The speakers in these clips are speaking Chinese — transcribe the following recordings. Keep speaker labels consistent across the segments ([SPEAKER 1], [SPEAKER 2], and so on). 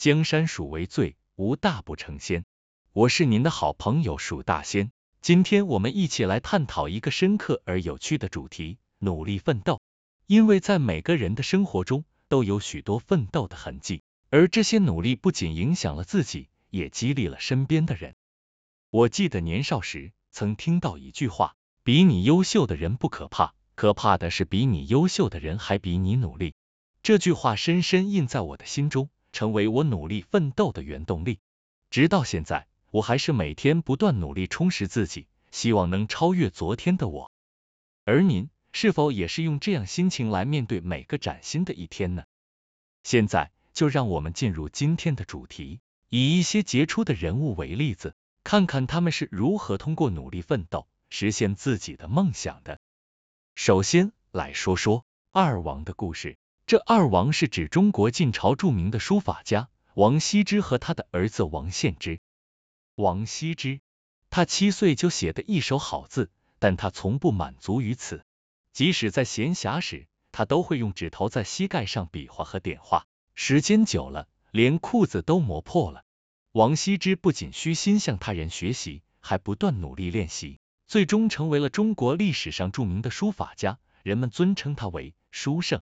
[SPEAKER 1] 江山属为最，无大不成仙。我是您的好朋友鼠大仙，今天我们一起来探讨一个深刻而有趣的主题——努力奋斗。因为在每个人的生活中都有许多奋斗的痕迹，而这些努力不仅影响了自己，也激励了身边的人。我记得年少时曾听到一句话：比你优秀的人不可怕，可怕的是比你优秀的人还比你努力。这句话深深印在我的心中。成为我努力奋斗的原动力，直到现在，我还是每天不断努力充实自己，希望能超越昨天的我。而您是否也是用这样心情来面对每个崭新的一天呢？现在就让我们进入今天的主题，以一些杰出的人物为例子，看看他们是如何通过努力奋斗实现自己的梦想的。首先来说说二王的故事。这二王是指中国晋朝著名的书法家王羲之和他的儿子王献之。王羲之，他七岁就写的一手好字，但他从不满足于此，即使在闲暇时，他都会用指头在膝盖上比划和点画，时间久了，连裤子都磨破了。王羲之不仅虚心向他人学习，还不断努力练习，最终成为了中国历史上著名的书法家，人们尊称他为书圣。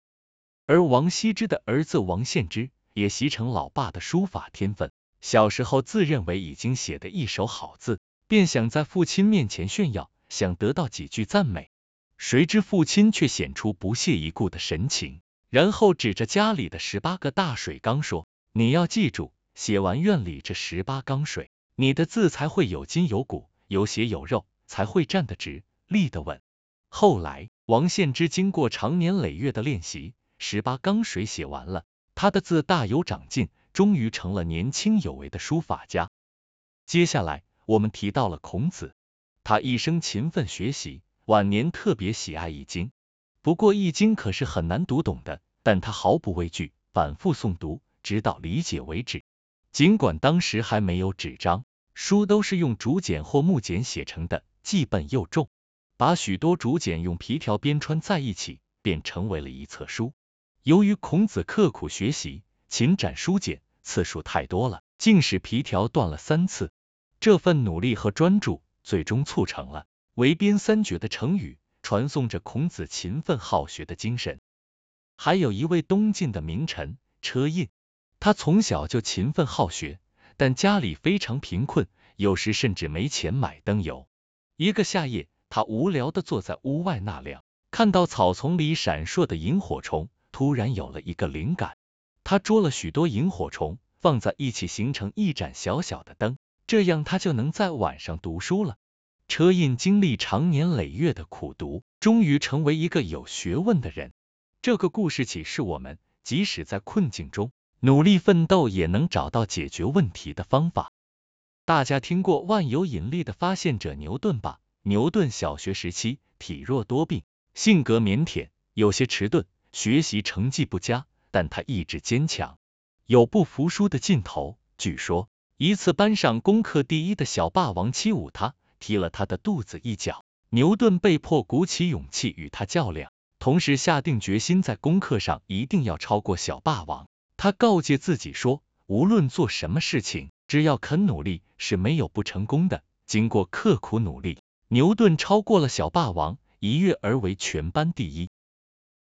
[SPEAKER 1] 而王羲之的儿子王献之也习成老爸的书法天分，小时候自认为已经写得一手好字，便想在父亲面前炫耀，想得到几句赞美。谁知父亲却显出不屑一顾的神情，然后指着家里的十八个大水缸说：“你要记住，写完院里这十八缸水，你的字才会有筋有骨，有血有肉，才会站得直，立得稳。”后来，王献之经过长年累月的练习。十八缸水写完了，他的字大有长进，终于成了年轻有为的书法家。接下来我们提到了孔子，他一生勤奋学习，晚年特别喜爱易经。不过易经可是很难读懂的，但他毫不畏惧，反复诵读，直到理解为止。尽管当时还没有纸张，书都是用竹简或木简写成的，既笨又重，把许多竹简用皮条编穿在一起，便成为了一册书。由于孔子刻苦学习，勤斩书简次数太多了，竟使皮条断了三次。这份努力和专注，最终促成了“围边三绝”的成语，传颂着孔子勤奋好学的精神。还有一位东晋的名臣车胤，他从小就勤奋好学，但家里非常贫困，有时甚至没钱买灯油。一个夏夜，他无聊的坐在屋外纳凉，看到草丛里闪烁的萤火虫。突然有了一个灵感，他捉了许多萤火虫，放在一起形成一盏小小的灯，这样他就能在晚上读书了。车胤经历长年累月的苦读，终于成为一个有学问的人。这个故事启示我们，即使在困境中努力奋斗，也能找到解决问题的方法。大家听过万有引力的发现者牛顿吧？牛顿小学时期体弱多病，性格腼腆，有些迟钝。学习成绩不佳，但他意志坚强，有不服输的劲头。据说一次班上功课第一的小霸王欺侮他，踢了他的肚子一脚。牛顿被迫鼓起勇气与他较量，同时下定决心在功课上一定要超过小霸王。他告诫自己说，无论做什么事情，只要肯努力，是没有不成功的。经过刻苦努力，牛顿超过了小霸王，一跃而为全班第一。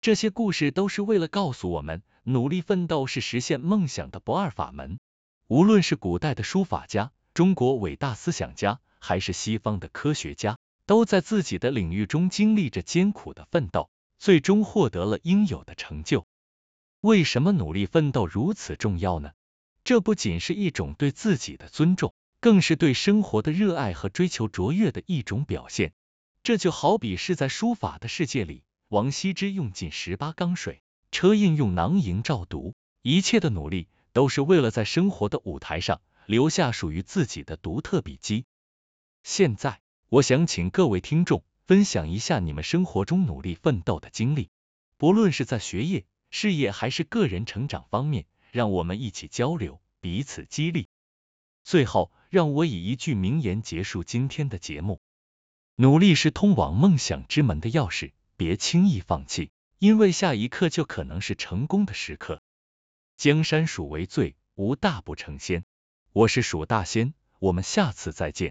[SPEAKER 1] 这些故事都是为了告诉我们，努力奋斗是实现梦想的不二法门。无论是古代的书法家、中国伟大思想家，还是西方的科学家，都在自己的领域中经历着艰苦的奋斗，最终获得了应有的成就。为什么努力奋斗如此重要呢？这不仅是一种对自己的尊重，更是对生活的热爱和追求卓越的一种表现。这就好比是在书法的世界里。王羲之用尽十八缸水，车胤用囊萤照读，一切的努力都是为了在生活的舞台上留下属于自己的独特笔记。现在，我想请各位听众分享一下你们生活中努力奋斗的经历，不论是在学业、事业还是个人成长方面，让我们一起交流，彼此激励。最后，让我以一句名言结束今天的节目：努力是通往梦想之门的钥匙。别轻易放弃，因为下一刻就可能是成功的时刻。江山属为最，无大不成仙。我是蜀大仙，我们下次再见。